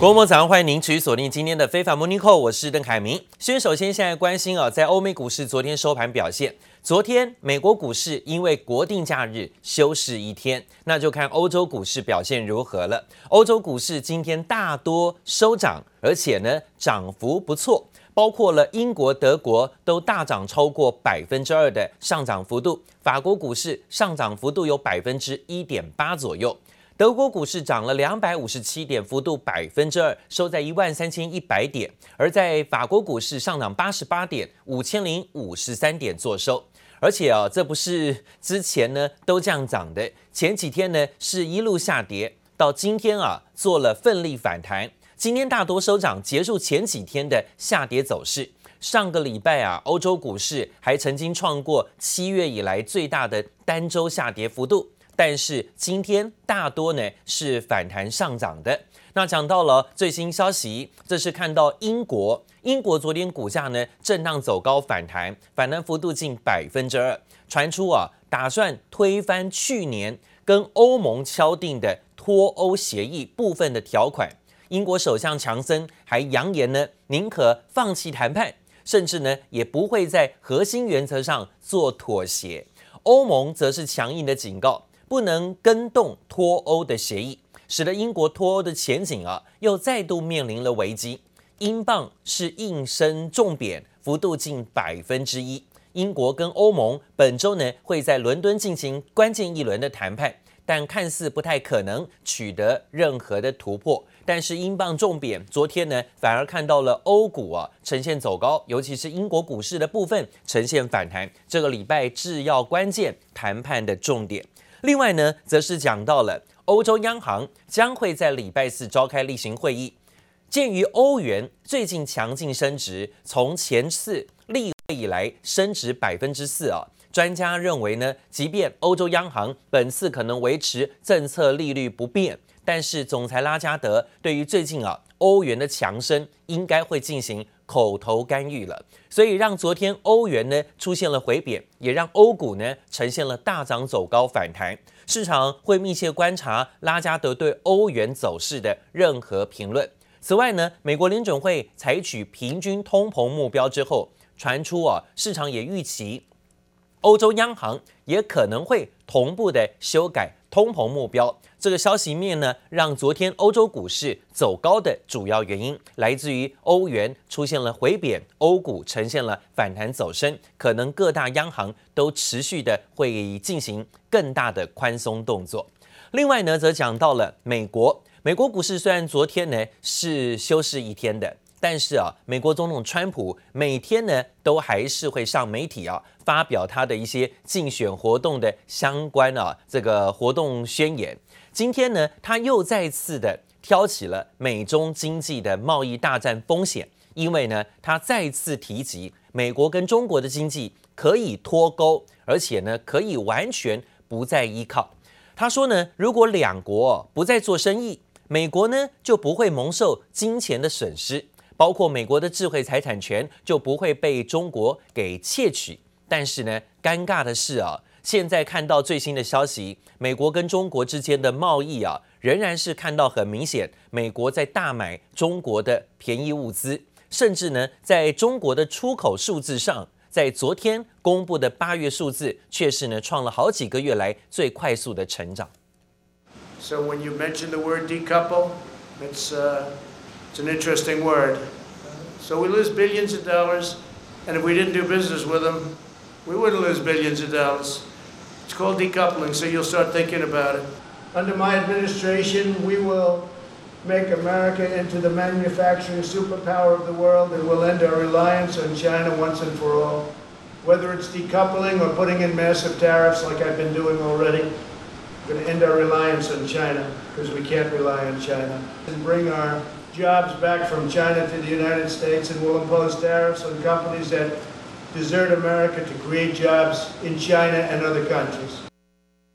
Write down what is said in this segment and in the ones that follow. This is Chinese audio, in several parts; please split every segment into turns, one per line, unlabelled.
国母早上，欢迎您持续锁定今天的非凡 Morning Call，我是邓凯明。先首先现在关心啊，在欧美股市昨天收盘表现，昨天美国股市因为国定假日休市一天，那就看欧洲股市表现如何了。欧洲股市今天大多收涨，而且呢涨幅不错，包括了英国、德国都大涨超过百分之二的上涨幅度，法国股市上涨幅度有百分之一点八左右。德国股市涨了两百五十七点，幅度百分之二，收在一万三千一百点。而在法国股市上涨八十八点，五千零五十三点作收。而且啊，这不是之前呢都这样涨的，前几天呢是一路下跌，到今天啊做了奋力反弹。今天大多收涨，结束前几天的下跌走势。上个礼拜啊，欧洲股市还曾经创过七月以来最大的单周下跌幅度。但是今天大多呢是反弹上涨的。那讲到了最新消息，这是看到英国，英国昨天股价呢震荡走高反弹，反弹幅度近百分之二。传出啊，打算推翻去年跟欧盟敲定的脱欧协议部分的条款。英国首相强森还扬言呢，宁可放弃谈判，甚至呢也不会在核心原则上做妥协。欧盟则是强硬的警告。不能跟动脱欧的协议，使得英国脱欧的前景啊又再度面临了危机。英镑是应声重贬，幅度近百分之一。英国跟欧盟本周呢会在伦敦进行关键一轮的谈判，但看似不太可能取得任何的突破。但是英镑重贬，昨天呢反而看到了欧股啊呈现走高，尤其是英国股市的部分呈现反弹。这个礼拜制药关键谈判的重点。另外呢，则是讲到了欧洲央行将会在礼拜四召开例行会议。鉴于欧元最近强劲升值，从前次例会以来升值百分之四啊，专家认为呢，即便欧洲央行本次可能维持政策利率不变，但是总裁拉加德对于最近啊欧元的强升，应该会进行。口头干预了，所以让昨天欧元呢出现了回贬，也让欧股呢呈现了大涨走高反弹。市场会密切观察拉加德对欧元走势的任何评论。此外呢，美国联准会采取平均通膨目标之后，传出啊，市场也预期欧洲央行也可能会同步的修改通膨目标。这个消息面呢，让昨天欧洲股市走高的主要原因来自于欧元出现了回贬，欧股呈现了反弹走升，可能各大央行都持续的会进行更大的宽松动作。另外呢，则讲到了美国，美国股市虽然昨天呢是休市一天的。但是啊，美国总统川普每天呢都还是会上媒体啊，发表他的一些竞选活动的相关啊这个活动宣言。今天呢，他又再次的挑起了美中经济的贸易大战风险，因为呢，他再次提及美国跟中国的经济可以脱钩，而且呢可以完全不再依靠。他说呢，如果两国不再做生意，美国呢就不会蒙受金钱的损失。包括美国的智慧财产权就不会被中国给窃取，但是呢，尴尬的是啊，现在看到最新的消息，美国跟中国之间的贸易啊，仍然是看到很明显，美国在大买中国的便宜物资，甚至呢，在中国的出口数字上，在昨天公布的八月数字，却是呢创了好几个月来最快速的成长。
So when you mention the word decouple, it's uh It's an interesting word. So we lose billions of dollars, and if we didn't do business with them, we wouldn't lose billions of dollars. It's called decoupling, so you'll start thinking about it. Under my administration, we will make America into the manufacturing superpower of the world, and we'll end our reliance on China once and for all. Whether it's decoupling or putting in massive tariffs like I've been doing already, we're going to end our reliance on China because we can't rely on China and bring our jobs back from China to the United States and will impose tariffs on companies that desert America to create jobs in China and other countries.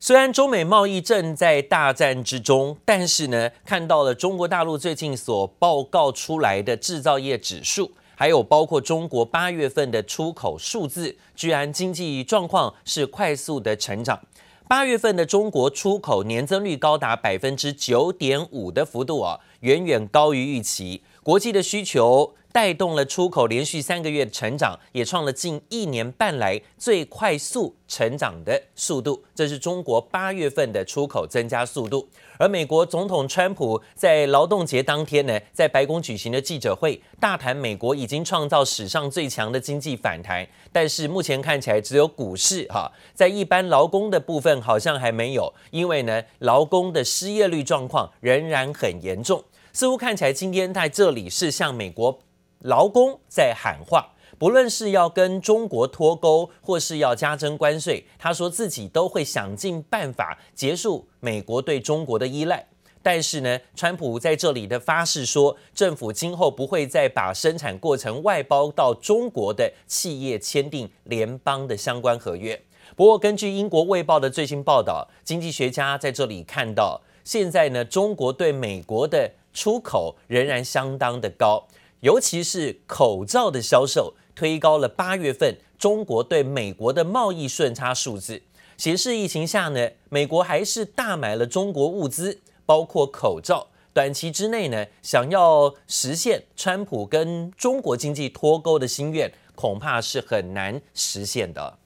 虽然中美贸易正在大战之中，但是呢，看到了中国大陆最近所报告出来的制造业指数，还有包括中国八月份的出口数字，居然经济状况是快速的成长。八月份的中国出口年增率高达百分之九点五的幅度啊。远远高于预期，国际的需求。带动了出口连续三个月成长，也创了近一年半来最快速成长的速度。这是中国八月份的出口增加速度。而美国总统川普在劳动节当天呢，在白宫举行的记者会，大谈美国已经创造史上最强的经济反弹。但是目前看起来只有股市哈，在一般劳工的部分好像还没有，因为呢，劳工的失业率状况仍然很严重。似乎看起来今天在这里是向美国。劳工在喊话，不论是要跟中国脱钩，或是要加征关税，他说自己都会想尽办法结束美国对中国的依赖。但是呢，川普在这里的发誓说，政府今后不会再把生产过程外包到中国的企业签订联邦的相关合约。不过，根据英国卫报的最新报道，经济学家在这里看到，现在呢，中国对美国的出口仍然相当的高。尤其是口罩的销售推高了八月份中国对美国的贸易顺差数字，斜视疫情下呢，美国还是大买了中国物资，包括口罩。短期之内呢，想要实现川普跟中国经济脱钩的心愿，恐怕是很难实现的。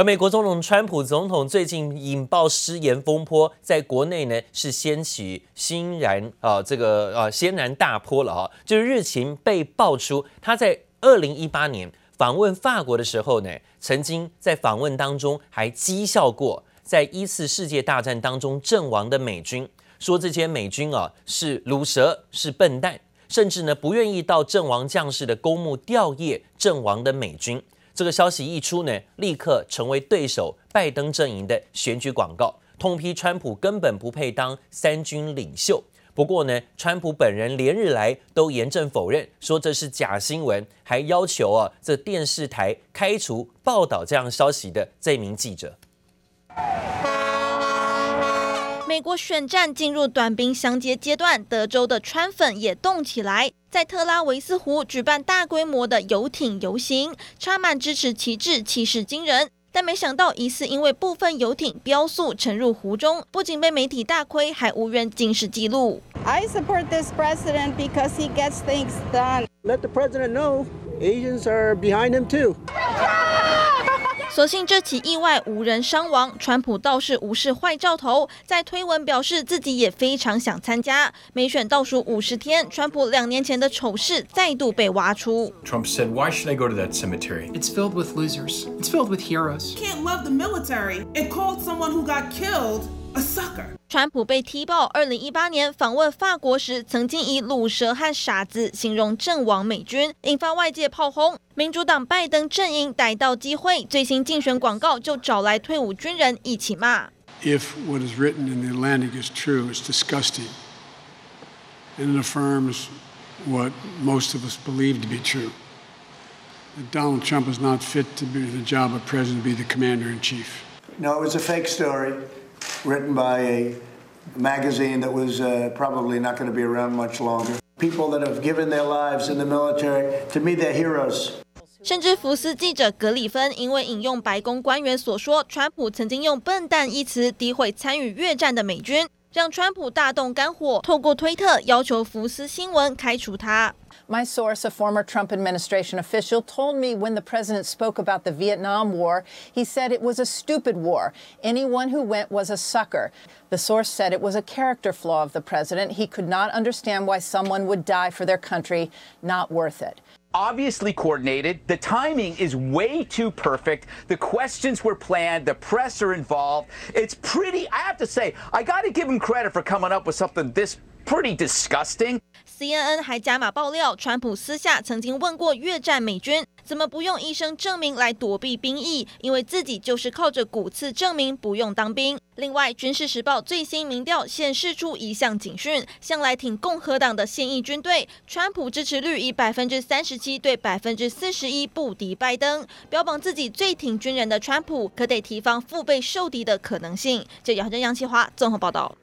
而美国总统川普总统最近引爆失言风波，在国内呢是掀起轩然啊这个啊轩然大波了哈，就是日前被爆出他在二零一八年访问法国的时候呢，曾经在访问当中还讥笑过在一次世界大战当中阵亡的美军，说这些美军啊是鲁蛇是笨蛋，甚至呢不愿意到阵亡将士的公墓吊唁阵亡的美军。这个消息一出呢，立刻成为对手拜登阵营的选举广告，痛批川普根本不配当三军领袖。不过呢，川普本人连日来都严正否认，说这是假新闻，还要求啊这电视台开除报道这样消息的这名记者。
美国选战进入短兵相接阶段，德州的川粉也动起来，在特拉维斯湖举办大规模的游艇游行，插满支持旗帜，气势惊人。但没想到，疑似因为部分游艇飙速沉入湖中，不仅被媒体大亏，还无人警示记录。
I support this president because he gets things done.
Let the president know Asians are behind him too.
所幸这起意外无人伤亡，川普倒是无视坏兆头，在推文表示自己也非常想参加。美选倒数五十天，川普两年前的丑事再度被挖出。
Trump said, "Why should I go to that cemetery?
It's filled with losers. It's filled with heroes.
Can't love the military and called someone who got killed a sucker."
川普被踢爆，二零一八年访问法国时，曾经以“鲁蛇”和“傻子”形容阵亡美军，引发外界炮轰。民主党拜登阵营逮到机会，最新竞选广告就找来退伍军人一起骂。
If what is written in the Atlantic is true, it's disgusting, and it affirms what most of us believe to be true. That Donald Trump is not fit to be the job of president, to be the commander in chief.
No, it was a fake story. written by a magazine that was probably not going to be around much longer. People that have given their lives in the military, to me, they're heroes.
甚至福斯记者格里芬因为引用白宫官员所说，川普曾经用“笨蛋”一词诋毁参与越战的美军， 让川普大动肝火，透过推特要求福斯新闻开除他。
My source, a former Trump administration official, told me when the president spoke about the Vietnam War, he said it was a stupid war. Anyone who went was a sucker. The source said it was a character flaw of the president. He could not understand why someone would die for their country. Not worth it.
Obviously coordinated. The timing is way too perfect. The questions were planned. The press are involved. It's pretty, I have to say, I got to give him credit for coming up with something this pretty disgusting.
CNN 还加码爆料，川普私下曾经问过越战美军，怎么不用医生证明来躲避兵役？因为自己就是靠着骨刺证明不用当兵。另外，《军事时报》最新民调显示出一项警讯：向来挺共和党的现役军队，川普支持率以百分之三十七对百分之四十一不敌拜登。标榜自己最挺军人的川普，可得提防腹背受敌的可能性。这杨振、杨启华综合报道。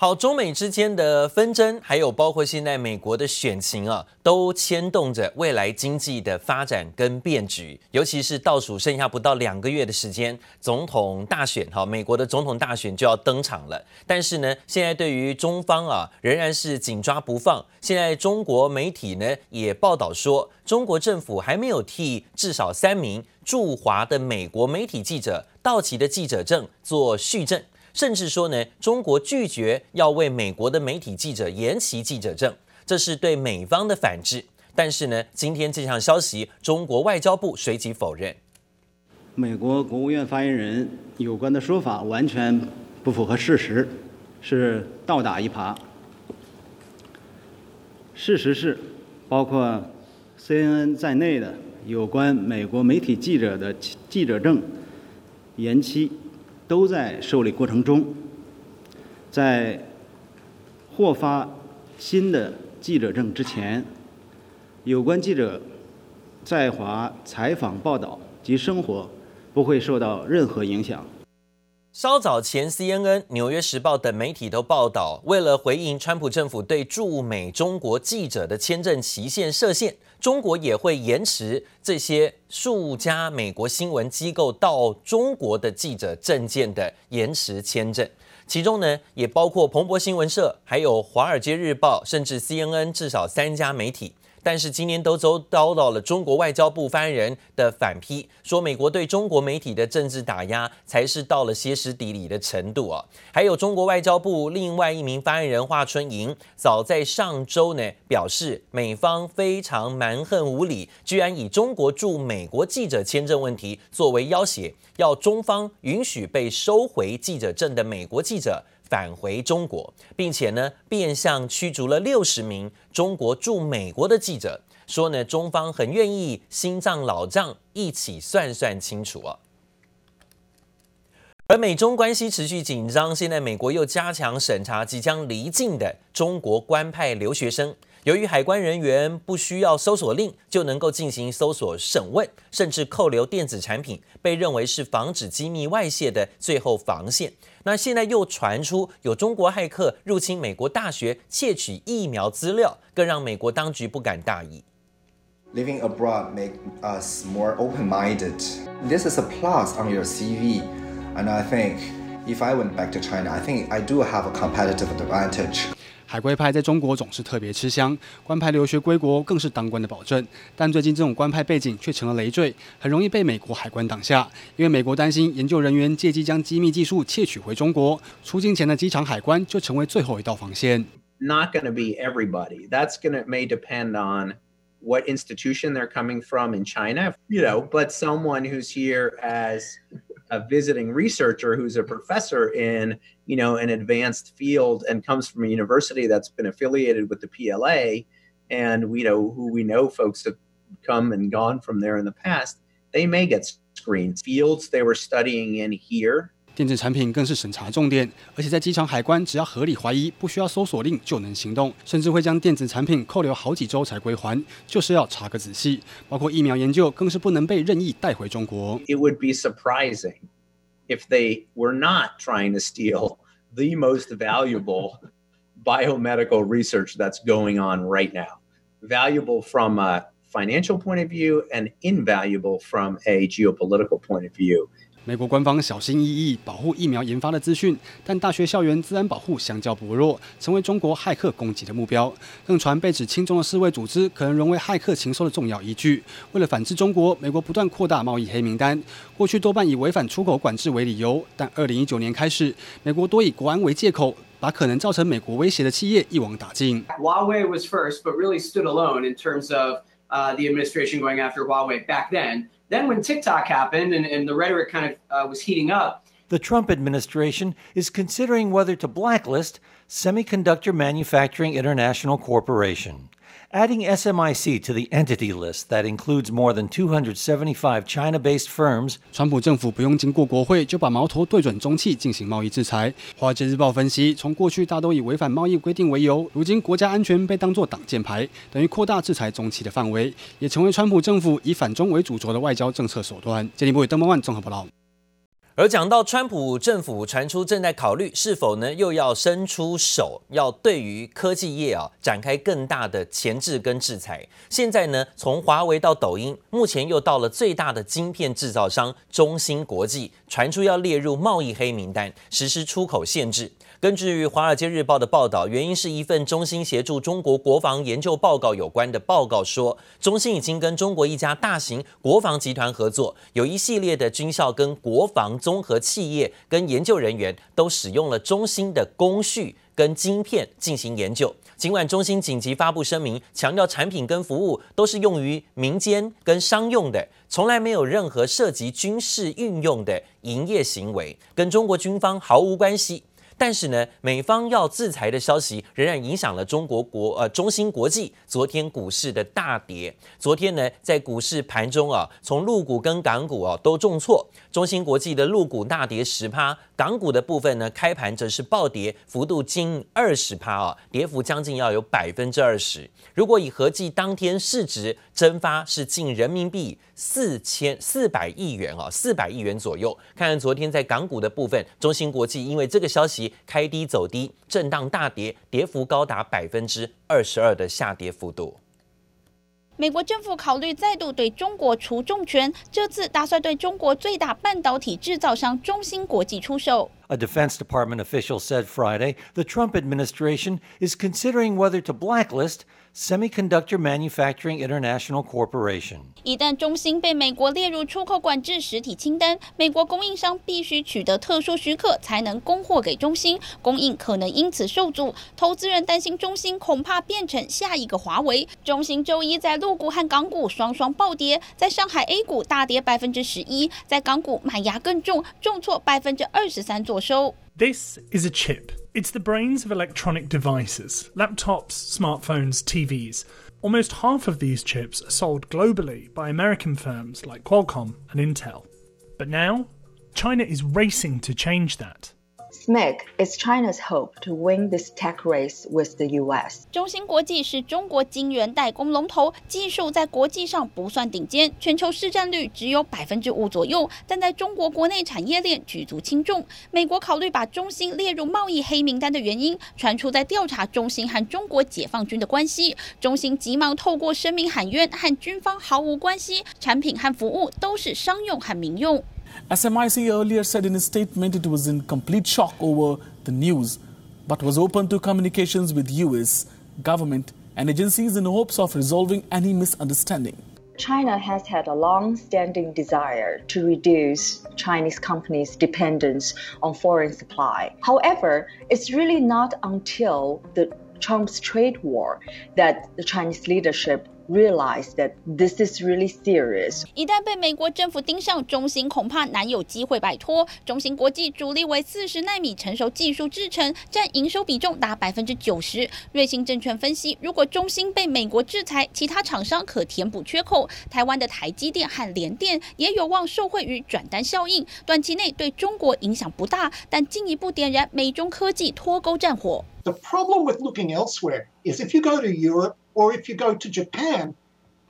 好，中美之间的纷争，还有包括现在美国的选情啊，都牵动着未来经济的发展跟变局。尤其是倒数剩下不到两个月的时间，总统大选，哈，美国的总统大选就要登场了。但是呢，现在对于中方啊，仍然是紧抓不放。现在中国媒体呢也报道说，中国政府还没有替至少三名驻华的美国媒体记者到期的记者证做续证。甚至说呢，中国拒绝要为美国的媒体记者延期记者证，这是对美方的反制。但是呢，今天这项消息，中国外交部随即否认。
美国国务院发言人有关的说法完全不符合事实，是倒打一耙。事实是，包括 CNN 在内的有关美国媒体记者的记者证延期。都在受理过程中，在获发新的记者证之前，有关记者在华采访报道及生活不会受到任何影响。
稍早前，CNN、纽约时报等媒体都报道，为了回应川普政府对驻美中国记者的签证期限设限。中国也会延迟这些数家美国新闻机构到中国的记者证件的延迟签证，其中呢也包括彭博新闻社、还有华尔街日报，甚至 CNN 至少三家媒体。但是今年都遭遭到了中国外交部发言人的反批，说美国对中国媒体的政治打压才是到了歇斯底里的程度啊！还有中国外交部另外一名发言人华春莹，早在上周呢表示，美方非常蛮横无理，居然以中国驻美国记者签证问题作为要挟，要中方允许被收回记者证的美国记者。返回中国，并且呢，变相驱逐了六十名中国驻美国的记者，说呢，中方很愿意新账老账一起算算清楚啊。而美中关系持续紧张，现在美国又加强审查即将离境的中国官派留学生。由于海关人员不需要搜索令就能够进行搜索审问，甚至扣留电子产品，被认为是防止机密外泄的最后防线。那现在又传出有中国骇客入侵美国大学窃取疫苗资料，更让美国当局不敢大意。
Living abroad make us more open-minded. This is a plus on your CV, and I think if I went back to China, I think I do have a competitive advantage.
海归派在中国总是特别吃香，官派留学归国更是当官的保证。但最近这种官派背景却成了累赘，很容易被美国海关挡下。因为美国担心研究人员借机将机密技术窃取回中国，出境前的机场海关就成为最后一道防线。
Not going to be everybody. That's going to may depend on what institution they're coming from in China, you know. But someone who's here as a visiting researcher who's a professor in, you know, an advanced field and comes from a university that's been affiliated with the PLA, and we know who we know folks have come and gone from there in the past, they may get screened. Fields they were studying in here
电子产品更是审查重点，而且在机场海关，只要合理怀疑，不需要搜索令就能行动，甚至会将电子产品扣留好几周才归还，就是要查个仔细。包括疫苗研究，更是不能被任意带回中国。
It would be surprising if they were not trying to steal the most valuable biomedical research that's going on right now. Valuable from a financial point of view and invaluable from a geopolitical point of view.
美国官方小心翼翼保护疫苗研发的资讯，但大学校园资安保护相较薄弱，成为中国骇客攻击的目标。更传被指亲中的世卫组织可能沦为骇客情搜的重要依据。为了反制中国，美国不断扩大贸易黑名单。过去多半以违反出口管制为理由，但二零一九年开始，美国多以国安为借口，把可能造成美国威胁的企业一网打尽。
Huawei was first, but really stood alone in terms of the administration going after Huawei back then. Then when TikTok happened and, and the rhetoric kind of uh, was heating up,
the Trump administration is considering whether to blacklist Semiconductor Manufacturing International Corporation. Adding SMIC to the entity list that includes more than 275 China-based firms，
川普政府不用经过国会就把矛头对准中企进行贸易制裁。华尔街日报分析，从过去大都以违反贸易规定为由，如今国家安全被当作挡箭牌，等于扩大制裁中企的范围，也成为川普政府以反中为主轴的外交政策手段。经济部邓孟万综合报道。
而讲到川普政府传出正在考虑是否呢又要伸出手，要对于科技业啊展开更大的钳制跟制裁。现在呢，从华为到抖音，目前又到了最大的晶片制造商中芯国际，传出要列入贸易黑名单，实施出口限制。根据《华尔街日报》的报道，原因是一份中芯协助中国国防研究报告有关的报告说，中芯已经跟中国一家大型国防集团合作，有一系列的军校跟国防综合企业跟研究人员都使用了中芯的工序跟晶片进行研究。尽管中芯紧急发布声明，强调产品跟服务都是用于民间跟商用的，从来没有任何涉及军事运用的营业行为，跟中国军方毫无关系。但是呢，美方要制裁的消息仍然影响了中国国呃中芯国际昨天股市的大跌。昨天呢，在股市盘中啊，从陆股跟港股啊都重挫，中芯国际的陆股大跌十趴，港股的部分呢，开盘则是暴跌，幅度近二十趴啊，跌幅将近要有百分之二十。如果以合计当天市值蒸发是近人民币四千四百亿元啊，四百亿元左右。看看昨天在港股的部分，中芯国际因为这个消息。开低走低，震荡大跌，跌幅高达百分之二十二的下跌幅度。
美国政府考虑再度对中国出重拳，这次打算对中国最大半导体制造商中芯国际出手。
A Defense Department official said Friday the Trump administration is considering whether to blacklist Semiconductor Manufacturing International Corporation。
一旦中芯被美国列入出口管制实体清单，美国供应商必须取得特殊许可才能供货给中芯，供应可能因此受阻。投资人担心中芯恐怕变成下一个华为。中芯周一在陆股和港股双双暴跌，在上海 A 股大跌百分之十一，在港股买压更重，重挫百分之二十三左收。
This is a chip. It's the brains of electronic devices, laptops, smartphones, TVs. Almost half of these chips are sold globally by American firms like Qualcomm and Intel. But now, China is racing to change that.
SMIC is China's hope to win this tech race with the U.S.
中芯国际是中国晶圆代工龙头，技术在国际上不算顶尖，全球市占率只有百分之五左右，但在中国国内产业链举足轻重。美国考虑把中芯列入贸易黑名单的原因，传出在调查中芯和中国解放军的关系。中芯急忙透过声明喊冤，和军方毫无关系，产品和服务都是商用和民用。
SMIC earlier said in a statement it was in complete shock over the news, but was open to communications with US government and agencies in hopes of resolving any misunderstanding.
China has had a long-standing desire to reduce Chinese companies' dependence on foreign supply. However, it's really not until the Trump's trade war that the Chinese leadership realize that this is really serious.
一旦被美国政府盯上，中芯恐怕难有机会摆脱。中芯国际主力为四十纳米成熟技术制程，占营收比重达百分之九十。瑞信证券分析，如果中芯被美国制裁，其他厂商可填补缺口。台湾的台积电和联电也有望受惠于转单效应，短期内对中国影响不大，但进一步点燃美中科技脱钩战火。
The problem with looking elsewhere is if you go to Europe or if you go to Japan,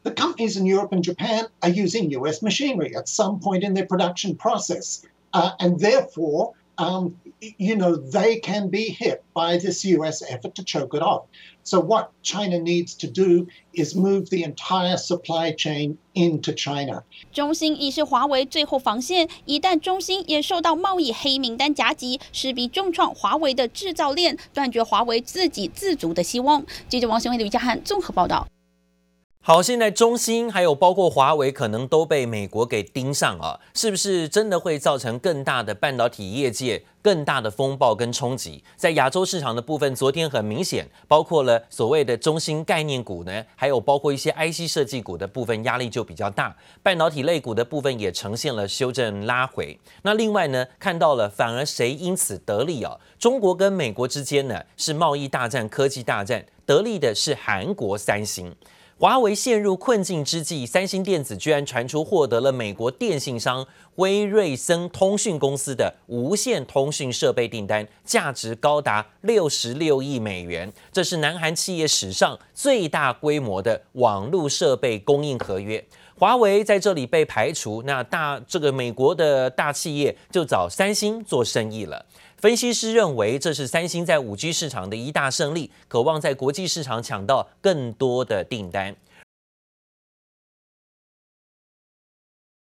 the companies in Europe and Japan are using US machinery at some point in their production process. Uh, and therefore, um, you know, they can be hit by this US effort to choke it off. So what China needs to do is move the entire supply chain into China.
中芯已是华为最后防线，一旦中芯也受到贸易黑名单夹击，势必重创华为的制造链，断绝华为自给自足的希望。记者王雄伟、吕家汉综合报道。
好，现在中芯还有包括华为可能都被美国给盯上啊，是不是真的会造成更大的半导体业界更大的风暴跟冲击？在亚洲市场的部分，昨天很明显，包括了所谓的中芯概念股呢，还有包括一些 IC 设计股的部分压力就比较大，半导体类股的部分也呈现了修正拉回。那另外呢，看到了反而谁因此得利啊？中国跟美国之间呢是贸易大战、科技大战，得利的是韩国三星。华为陷入困境之际，三星电子居然传出获得了美国电信商威瑞森通讯公司的无线通讯设备订单，价值高达六十六亿美元。这是南韩企业史上最大规模的网络设备供应合约。华为在这里被排除，那大这个美国的大企业就找三星做生意了。分析师认为，这是三星在五 G 市场的一大胜利，渴望在国际市场抢到更多的订单。